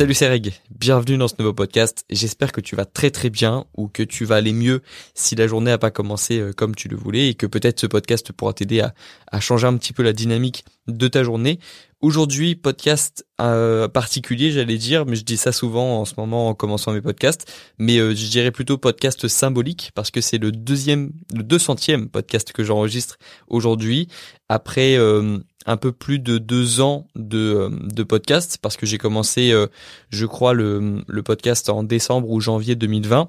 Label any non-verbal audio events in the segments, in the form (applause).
Salut c'est Reg, bienvenue dans ce nouveau podcast. J'espère que tu vas très très bien ou que tu vas aller mieux si la journée n'a pas commencé euh, comme tu le voulais et que peut-être ce podcast pourra t'aider à, changer un petit peu la dynamique de ta journée. Aujourd'hui, podcast euh, particulier, j'allais dire, mais je dis ça souvent en ce moment en commençant mes podcasts, mais euh, je dirais plutôt podcast symbolique parce que c'est le deuxième, le deux centième podcast que j'enregistre aujourd'hui après un peu plus de deux ans de, euh, podcast parce que j'ai commencé, euh, je crois, le, le podcast en décembre ou janvier 2020.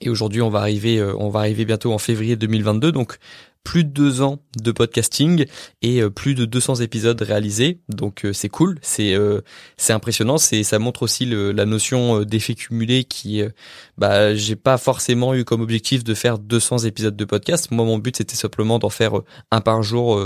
Et aujourd'hui, on va arriver, euh, on va arriver bientôt en février 2022. Donc, plus de deux ans de podcasting et euh, plus de 200 épisodes réalisés. Donc euh, c'est cool, c'est euh, c'est impressionnant, c'est ça montre aussi le, la notion d'effet cumulé qui bah j'ai pas forcément eu comme objectif de faire 200 épisodes de podcast. Moi mon but c'était simplement d'en faire un par jour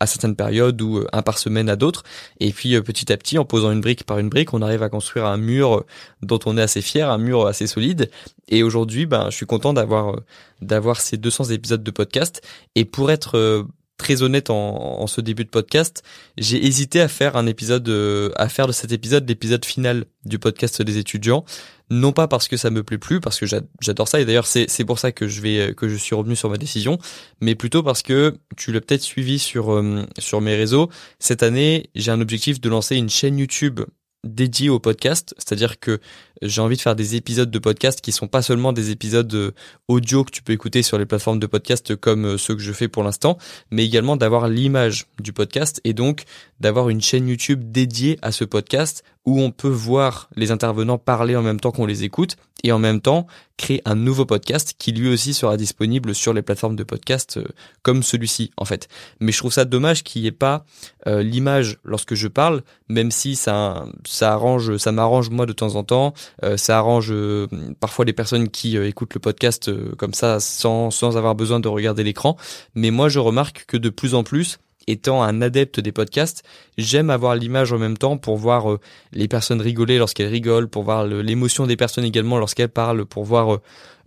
à certaines périodes ou un par semaine à d'autres et puis petit à petit en posant une brique par une brique, on arrive à construire un mur dont on est assez fier, un mur assez solide et aujourd'hui ben je suis content d'avoir d'avoir ces 200 épisodes de podcast. Et pour être euh, très honnête en, en, ce début de podcast, j'ai hésité à faire un épisode, euh, à faire de cet épisode l'épisode final du podcast des étudiants. Non pas parce que ça me plaît plus, parce que j'adore ça et d'ailleurs c'est c'est pour ça que je vais que je suis revenu sur ma décision, mais plutôt parce que tu l'as peut-être suivi sur euh, sur mes réseaux. Cette année, j'ai un objectif de lancer une chaîne YouTube dédiée au podcast, c'est-à-dire que j'ai envie de faire des épisodes de podcast qui sont pas seulement des épisodes euh, audio que tu peux écouter sur les plateformes de podcast comme euh, ceux que je fais pour l'instant, mais également d'avoir l'image du podcast et donc d'avoir une chaîne YouTube dédiée à ce podcast où on peut voir les intervenants parler en même temps qu'on les écoute et en même temps créer un nouveau podcast qui lui aussi sera disponible sur les plateformes de podcast euh, comme celui-ci en fait. Mais je trouve ça dommage qu'il n'y ait pas l'image lorsque je parle, même si ça ça arrange ça m'arrange moi de temps en temps ça arrange euh, parfois les personnes qui euh, écoutent le podcast comme ça sans, sans avoir besoin de regarder l'écran. Mais moi, je remarque que de plus en plus, étant un adepte des podcasts, j'aime avoir l'image en même temps pour voir les personnes rigoler lorsqu'elles rigolent, pour voir l'émotion des personnes également lorsqu'elles parlent, pour voir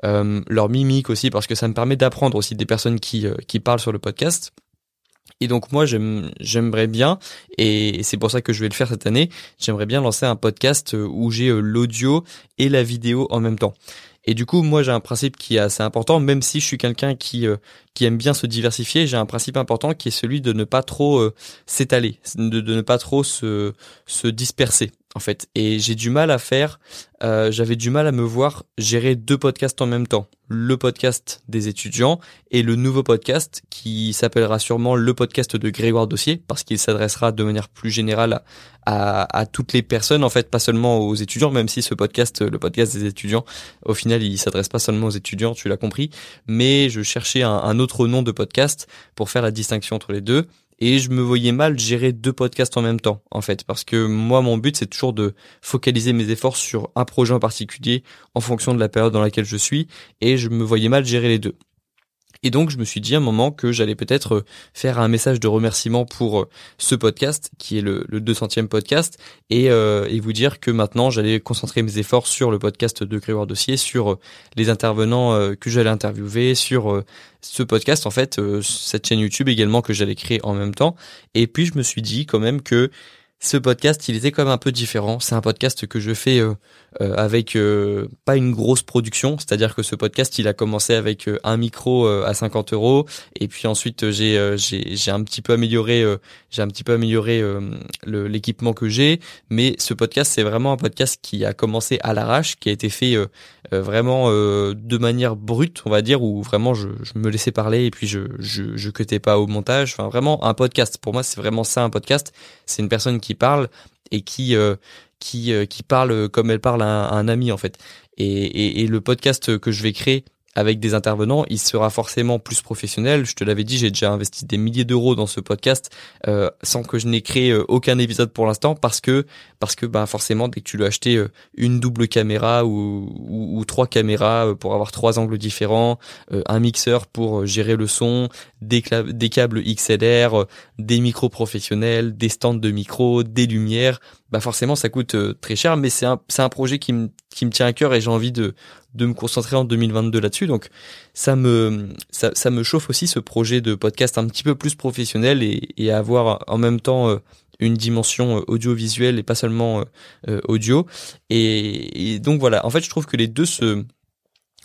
leur mimique aussi, parce que ça me permet d'apprendre aussi des personnes qui, qui parlent sur le podcast. Et donc moi j'aimerais bien, et c'est pour ça que je vais le faire cette année, j'aimerais bien lancer un podcast euh, où j'ai euh, l'audio et la vidéo en même temps. Et du coup, moi, j'ai un principe qui est assez important, même si je suis quelqu'un qui euh, qui aime bien se diversifier, j'ai un principe important qui est celui de ne pas trop s'étaler, de, ne pas trop se se disperser en fait. Et j'ai du mal à faire, euh, j'avais du mal à me voir gérer deux podcasts en même temps. Le podcast des étudiants et le nouveau podcast qui s'appellera sûrement le podcast de Grégoire Dossier parce qu'il s'adressera de manière plus générale à, à, toutes les personnes, en fait, pas seulement aux étudiants, même si ce podcast, le podcast des étudiants, au final, il s'adresse pas seulement aux étudiants, tu l'as compris, mais je cherchais un autre nom de podcast pour faire la distinction entre les deux. Et je me voyais mal gérer deux podcasts en même temps en fait. Parce que moi mon but c'est toujours de focaliser mes efforts sur un projet en particulier en fonction de la période dans laquelle je suis. Et je me voyais mal gérer les deux. Et donc je me suis dit à un moment que j'allais peut-être euh, faire un message de remerciement pour euh, ce podcast qui est le, le 200e podcast et, euh, et vous dire que maintenant j'allais concentrer mes efforts sur le podcast de Grégoire Dossier, sur les intervenants que j'allais interviewer, sur ce podcast en fait, cette chaîne YouTube également que j'allais créer en même temps. Et puis je me suis dit quand même que ce podcast, il était quand même un peu différent. C'est un podcast que je fais euh, euh, avec euh, pas une grosse production, c'est-à-dire que ce podcast, il a commencé avec un micro à 50 euros, et puis ensuite j'ai j'ai j'ai un petit peu amélioré j'ai un petit peu amélioré l'équipement que j'ai. Mais ce podcast, c'est vraiment un podcast qui a commencé à l'arrache, qui a été fait vraiment de manière brute, on va dire, où vraiment je, je me laissais parler et puis je je je cutais pas au montage. Enfin vraiment un podcast. Pour moi, c'est vraiment ça un podcast. C'est une personne qui parle et qui euh, qui euh, qui parle comme elle parle à un, ami en fait. Et, et, le podcast que je vais créer avec des intervenants, il sera forcément plus professionnel. Je te l'avais dit, j'ai déjà investi des milliers d'euros dans ce podcast euh, sans que je n'ai créé euh, aucun épisode pour l'instant parce que parce que bah forcément dès que tu dois acheter euh, une double caméra ou, trois caméras pour avoir trois angles différents, un mixeur pour gérer le son, des, des câbles XLR, des micros professionnels, des stands de micros, des lumières, bah forcément ça coûte très cher mais c'est un c'est un projet qui me qui me tient à cœur et j'ai envie de de me concentrer en 2022 là-dessus. Donc ça me ça, ça, me chauffe aussi ce projet de podcast un petit peu plus professionnel et, et avoir en même temps euh, une dimension audiovisuelle et pas seulement audio. Et donc voilà, en fait, je trouve que les deux se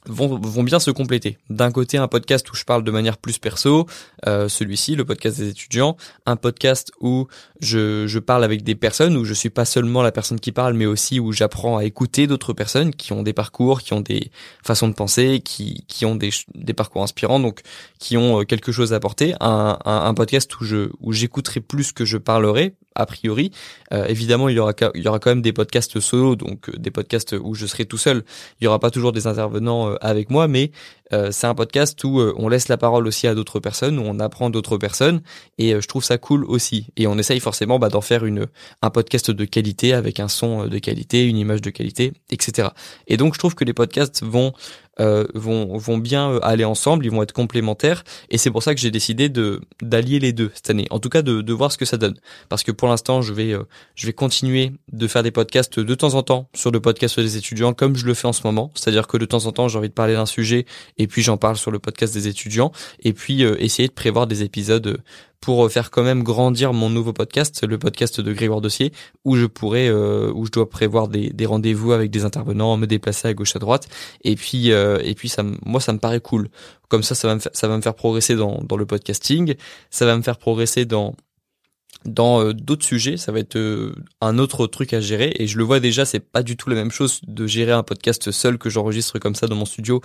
vont, vont bien se compléter. D'un côté, un podcast où je parle de manière plus perso, euh, celui-ci, le podcast des étudiants, un podcast où je, je parle avec des personnes, où je suis pas seulement la personne qui parle, mais aussi où j'apprends à écouter d'autres personnes qui ont des parcours, qui ont des façons de penser, qui, qui ont des, des parcours inspirants, donc qui ont euh, quelque chose à apporter. Un, un, un podcast où je où j'écouterai plus que je parlerai, a priori. Euh, évidemment, il y aura il y aura quand même des podcasts solo, donc euh, des podcasts où je serai tout seul. Il y aura pas toujours des intervenants euh, avec moi, mais c'est un podcast où on laisse la parole aussi à d'autres personnes, où on apprend d'autres personnes, et je trouve ça cool aussi. Et on essaye forcément bah, d'en faire une un podcast de qualité avec un son de qualité, une image de qualité, etc. Et donc je trouve que les podcasts vont euh, vont vont bien euh, aller ensemble, ils vont être complémentaires et c'est pour ça que j'ai décidé de d'allier les deux cette année. En tout cas de de voir ce que ça donne parce que pour l'instant, je vais euh, je vais continuer de faire des podcasts de temps en temps sur le podcast des étudiants comme je le fais en ce moment, c'est-à-dire que de temps en temps, j'ai envie de parler d'un sujet et puis j'en parle sur le podcast des étudiants. Et puis essayer de prévoir des épisodes pour faire quand même grandir mon nouveau podcast, le podcast de Grégoire Dossier, où je pourrais, euh, où je dois prévoir des, des rendez-vous avec des intervenants, me déplacer à gauche à droite, et puis euh, et puis ça, moi ça me paraît cool. Comme ça, ça va me faire, ça va me faire progresser dans dans le podcasting, ça va me faire progresser dans dans euh, d'autres sujets, ça va être un autre truc à gérer. Et je le vois déjà, c'est pas du tout la même chose de gérer un podcast seul que j'enregistre comme ça dans mon studio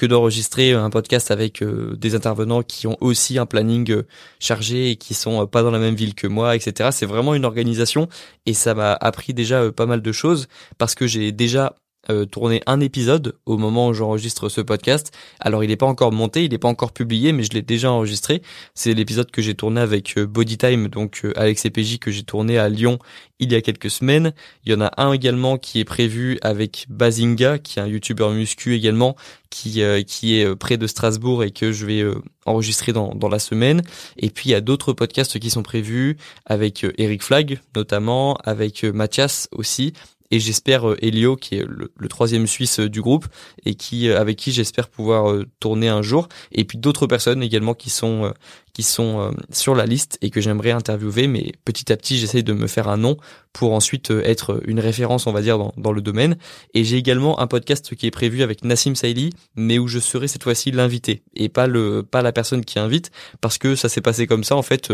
que d'enregistrer un podcast avec euh, des intervenants qui ont aussi un planning euh, chargé et qui sont euh, pas dans la même ville que moi, etc. C'est vraiment une organisation et ça m'a appris déjà pas mal de choses parce que j'ai déjà euh, tourné un épisode au moment où j'enregistre ce podcast. Alors il n'est pas encore monté, il n'est pas encore publié, mais je l'ai déjà enregistré. C'est l'épisode que j'ai tourné avec euh, Bodytime, donc euh, Alex et PJ que j'ai tourné à Lyon il y a quelques semaines. Il y en a un également qui est prévu avec Bazinga, qui est un youtubeur muscu également, qui qui est près de Strasbourg et que je vais enregistrer dans, dans la semaine. Et puis il y a d'autres podcasts qui sont prévus avec Eric Flag notamment, avec Mathias aussi, et j'espère euh, Elio qui est le, troisième Suisse euh, du groupe et qui euh, avec qui j'espère pouvoir tourner un jour et puis d'autres personnes également qui sont qui sont sur la liste et que j'aimerais interviewer mais petit à petit j'essaye de me faire un nom pour ensuite être une référence on va dire dans, dans le domaine. Et j'ai également un podcast qui est prévu avec Nassim Saïli mais où je serai cette fois-ci l'invité et pas le pas la personne qui invite parce que ça s'est passé comme ça en fait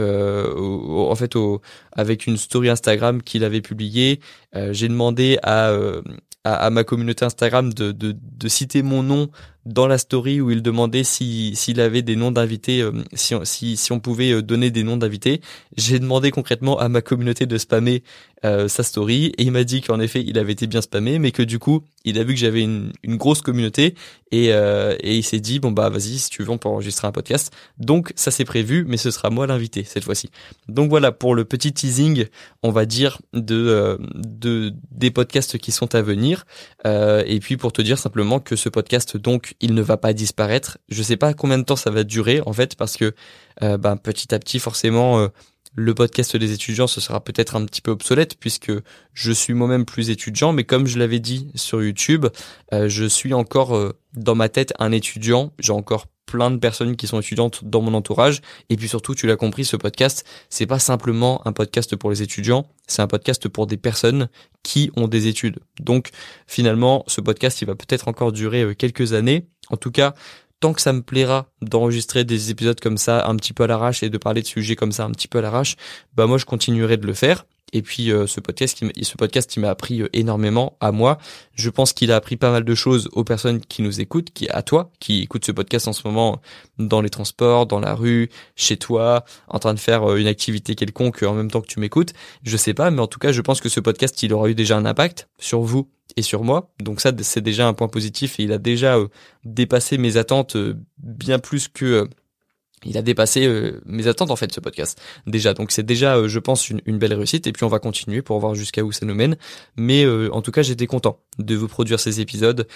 euh, en fait au, avec une story Instagram qu'il avait publiée. Euh, j'ai demandé à, euh, à, ma communauté Instagram de, de, de, citer mon nom dans la story où il demandait si s'il avait des noms d'invités, euh, si, si, si on pouvait euh, donner des noms d'invités. J'ai demandé concrètement à ma communauté de spammer euh, sa story et il m'a dit qu'en effet il avait été bien spammé, mais que du coup il a vu que j'avais une, une, grosse communauté et, et il s'est dit bon bah vas-y si tu veux on peut enregistrer un podcast. Donc ça c'est prévu, mais ce sera moi l'invité cette fois-ci. Donc voilà pour le petit teasing, on va dire de de des podcasts qui sont à venir et puis pour te dire simplement que ce podcast donc il ne va pas disparaître. Je sais pas combien de temps ça va durer en fait parce que euh, ben, petit à petit forcément euh, le podcast des étudiants ce sera peut-être un petit peu obsolète puisque je suis moi-même plus étudiant mais comme je l'avais dit sur YouTube euh, je suis encore dans ma tête un étudiant. J'ai encore plein de personnes qui sont étudiantes dans mon entourage. Et puis surtout tu l'as compris ce podcast c'est pas simplement un podcast pour les étudiants c'est un podcast pour des personnes qui ont des études. Donc finalement ce podcast il va peut-être encore durer euh, quelques années. En tout cas tant que ça me plaira d'enregistrer des épisodes comme ça un petit peu à l'arrache et de parler de sujets comme ça un petit peu à l'arrache bah moi je continuerai de le faire et puis euh, ce podcast qui m'a appris euh, énormément à moi. Je pense qu'il a appris pas mal de choses aux personnes qui nous écoutent, qui à toi qui écoute ce podcast en ce moment dans les transports, dans la rue, chez toi, en train de faire euh, une activité quelconque en même temps que tu m'écoutes. Je sais pas, mais en tout cas, je pense que ce podcast il aura eu déjà un impact sur vous et sur moi. Donc ça c'est déjà un point positif et il a déjà dépassé mes attentes bien plus que il a dépassé euh, mes attentes en fait ce podcast. Déjà. Donc c'est déjà euh, je pense une, belle réussite et puis on va continuer pour voir jusqu'à où ça nous mène. Mais euh, en tout cas j'étais content de vous produire ces épisodes.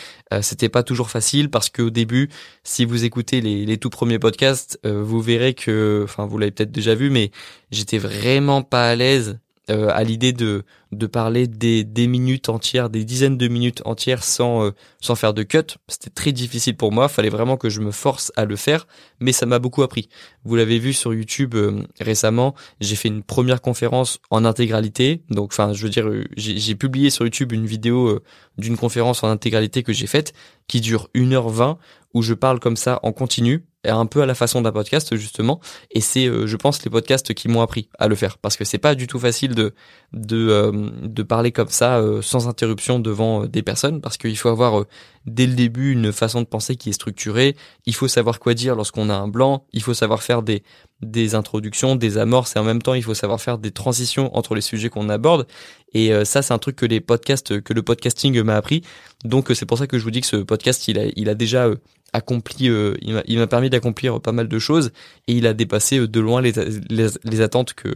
C'était pas toujours facile parce qu'au début si vous écoutez les, les tout premiers podcasts vous verrez que enfin vous l'avez peut-être déjà vu mais j'étais vraiment pas à l'aise euh, à l'idée de de parler des, des minutes entières, des dizaines de minutes entières sans euh, sans faire de cut. C'était très difficile pour moi. Fallait vraiment que je me force à le faire, mais ça m'a beaucoup appris. Vous l'avez vu sur YouTube euh, récemment. J'ai fait une première conférence en intégralité. Donc, enfin, je veux dire, j'ai publié sur YouTube une vidéo d'une conférence en intégralité que j'ai faite qui dure 1h20 où je parle comme ça en continu un peu à la façon d'un podcast justement. Et c'est euh, je pense les podcasts qui m'ont appris à le faire. Parce que c'est pas du tout facile de de euh, de parler comme ça euh, sans interruption devant des personnes. Parce qu'il faut avoir dès le début une façon de penser qui est structurée, il faut savoir quoi dire lorsqu'on a un blanc, il faut savoir faire des des introductions, des amorces. Et en même temps il faut savoir faire des transitions entre les sujets qu'on aborde. Et ça c'est un truc que les podcasts que le podcasting m'a appris. Donc c'est pour ça que je vous dis que ce podcast il a il a déjà accompli, euh, il m'a permis d'accomplir pas mal de choses et il a dépassé euh, de loin les, les, attentes que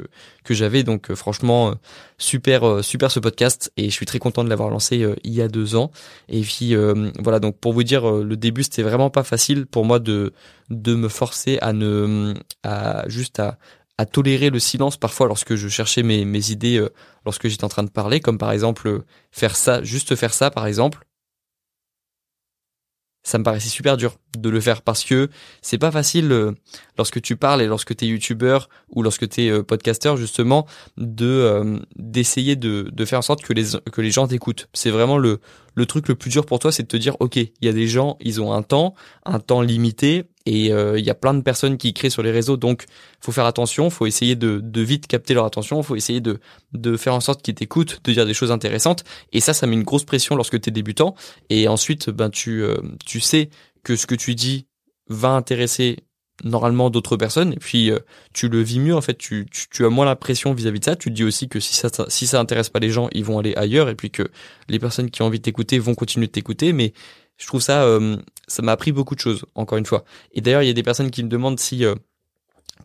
que j'avais. Donc euh, franchement, super super ce podcast et je suis très content de l'avoir lancé il y a deux ans. Et puis voilà, donc pour vous dire, le début c'était vraiment pas facile pour moi de de me forcer à ne à juste à à tolérer le silence parfois lorsque je cherchais mes, mes idées lorsque j'étais en train de parler comme par exemple faire ça juste faire ça par exemple ça me paraissait super dur de le faire parce que c'est pas facile euh, lorsque tu parles et lorsque tu es youtubeur ou lorsque tu es euh, podcasteur justement de euh, d'essayer de, de faire en sorte que les que les gens t'écoutent. C'est vraiment le le truc le plus dur pour toi, c'est de te dire OK, il y a des gens, ils ont un temps, un temps limité et il y a plein de personnes qui créent sur les réseaux. Donc faut faire attention, faut essayer de, de vite capter leur attention, faut essayer de de faire en sorte qu'ils t'écoutent, de dire des choses intéressantes. Et ça ça met une grosse pression lorsque tu es débutant. Et ensuite ben tu tu sais que ce que tu dis va intéresser normalement d'autres personnes. Et puis euh, tu le vis mieux en fait. Tu, tu, as moins la pression vis-à-vis de ça. Tu te dis aussi que si ça si ça intéresse pas les gens ils vont aller ailleurs. Et puis que les personnes qui ont envie de t'écouter vont continuer de t'écouter. Mais je trouve ça euh, ça m'a appris beaucoup de choses encore une fois et d'ailleurs il y a des personnes qui me demandent si euh,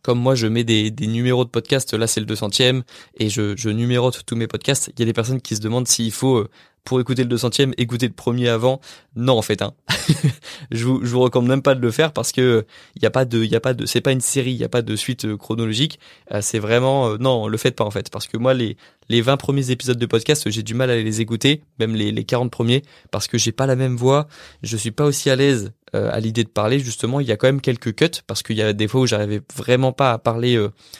comme moi je mets des, des numéros de podcast, là c'est le 200e, et je, je numérote tous mes podcasts, il y a des personnes qui se demandent s'il faut pour écouter le 200e, écouter le premier avant. Non, en fait, hein. (laughs) je vous, je vous recommande même pas de le faire parce que il y a pas de, il y a pas de, c'est pas une série, il y a pas de suite euh, chronologique. Euh, c'est vraiment, euh, non, le faites pas en fait, parce que moi les les 20 premiers épisodes de podcast, j'ai du mal à les écouter, même les les 40 premiers, parce que j'ai pas la même voix, je suis pas aussi à l'aise à l'idée de parler. Justement, il y a quand même quelques cuts parce qu'il y a des fois où j'arrivais vraiment pas à parler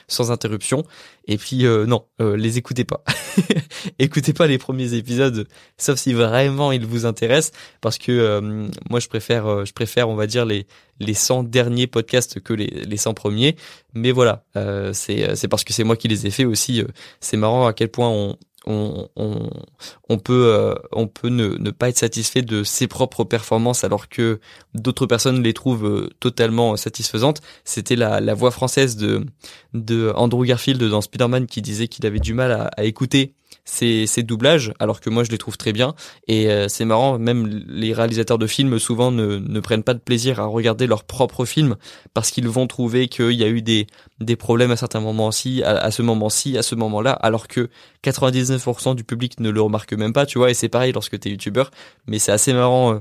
sans interruption. Et puis non, les écoutez pas. (laughs) écoutez pas les premiers épisodes, sauf si vraiment ils vous intéressent, parce que moi je préfère, euh, je préfère, on va dire les les 100 derniers podcasts que les les 100 premiers. Mais voilà, euh, c'est c'est parce que c'est moi qui les ai fait aussi. Euh, c'est marrant à quel point on on, on, peut on peut ne, ne pas être satisfait de ses propres performances alors que d'autres personnes les trouvent totalement satisfaisantes. C'était la, la voix française de de Andrew Garfield dans Spider-Man qui disait qu'il avait du mal à écouter ces, ces doublages, alors que moi je les trouve très bien. Et euh, c'est marrant, même les réalisateurs de films souvent ne, ne prennent pas de plaisir à regarder leurs propres films parce qu'ils vont trouver qu'il y a eu des, des problèmes à certains moments-ci, à, ce moment-ci, à ce moment-là, alors que 99% du public ne le remarque même pas, tu vois. Et c'est pareil lorsque tu es youtubeur, mais c'est assez marrant euh,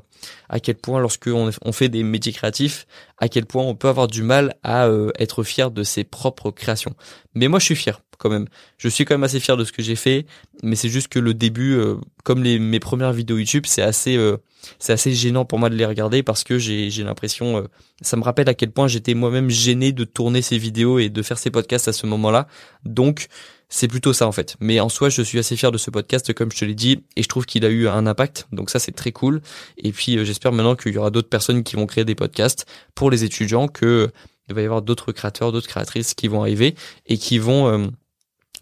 à quel point lorsque on, on, fait des métiers créatifs, à quel point on peut avoir du mal à euh, être fier de ses propres créations. Mais moi je suis fier quand même. Je suis quand même assez fier de ce que j'ai fait, mais c'est juste que le début, euh, comme les, mes premières vidéos YouTube, c'est assez, euh, c'est assez gênant pour moi de les regarder parce que j'ai, j'ai l'impression, euh, ça me rappelle à quel point j'étais moi-même gêné de tourner ces vidéos et de faire ces podcasts à ce moment-là. Donc c'est plutôt ça en fait. Mais en soi, je suis assez fier de ce podcast, comme je te l'ai dit, et je trouve qu'il a eu un impact. Donc ça, c'est très cool. Et puis j'espère maintenant qu'il y aura d'autres personnes qui vont créer des podcasts pour les étudiants, que il va y avoir d'autres créateurs, d'autres créatrices qui vont arriver et qui vont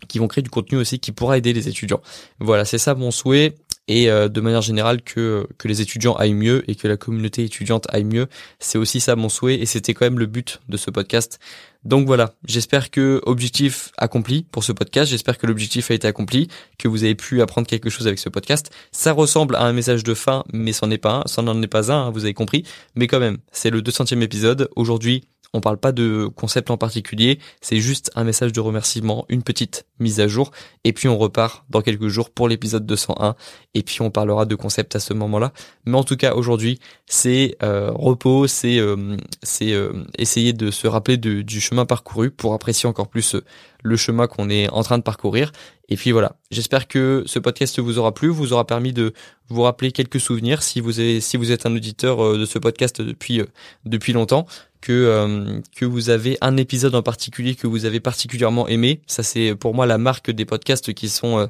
qui vont créer du contenu aussi qui pourra aider les étudiants. Voilà, c'est ça mon souhait et euh, de manière générale que que les étudiants aillent mieux et que la communauté étudiante aille mieux, c'est aussi ça mon souhait et c'était quand même le but de ce podcast. Donc voilà, j'espère que objectif accompli pour ce podcast, j'espère que l'objectif a été accompli, que vous avez pu apprendre quelque chose avec ce podcast. Ça ressemble à un message de fin, mais c'en est pas un, c'en n'en est pas un, hein, vous avez compris, mais quand même, c'est le 200e épisode. Aujourd'hui, On parle pas de concept en particulier, c'est juste un message de remerciement, une petite mise à jour, et puis on repart dans quelques jours pour l'épisode 201, et puis on parlera de concept à ce moment-là. Mais en tout cas, aujourd'hui, c'est euh, repos, c'est euh, euh, essayer de se rappeler du chemin parcouru pour apprécier encore plus le chemin qu'on est en train de parcourir. Et puis voilà, j'espère que ce podcast vous aura plu, vous aura permis de vous rappeler quelques souvenirs si vous avez, si vous êtes un auditeur de ce podcast depuis depuis longtemps que euh, que vous avez un épisode en particulier que vous avez particulièrement aimé. Ça c'est pour moi la marque des podcasts qui sont euh,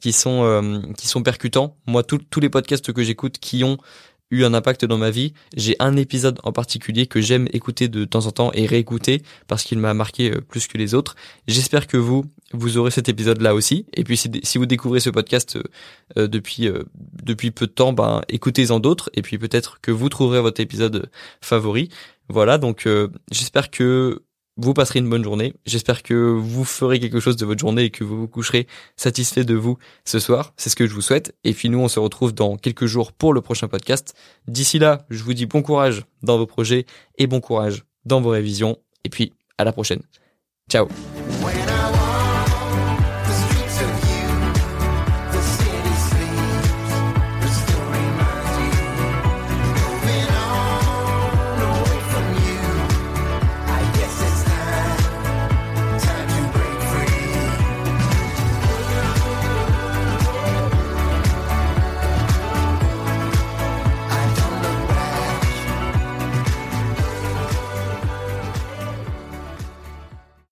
qui sont euh, qui sont percutants. Moi tous les podcasts que j'écoute qui ont eu un impact dans ma vie, j'ai un épisode en particulier que j'aime écouter de temps en temps et réécouter parce qu'il m'a marqué plus que les autres. J'espère que vous vous aurez cet épisode là aussi et puis si, vous découvrez ce podcast depuis depuis peu de temps, ben écoutez-en d'autres et puis peut-être que vous trouverez votre épisode favori. Voilà, donc euh, j'espère que vous passerez une bonne journée. J'espère que vous ferez quelque chose de votre journée et que vous vous coucherez satisfait de vous ce soir. C'est ce que je vous souhaite. Et puis nous, on se retrouve dans quelques jours pour le prochain podcast. D'ici là, je vous dis bon courage dans vos projets et bon courage dans vos révisions. Et puis, à la prochaine. Ciao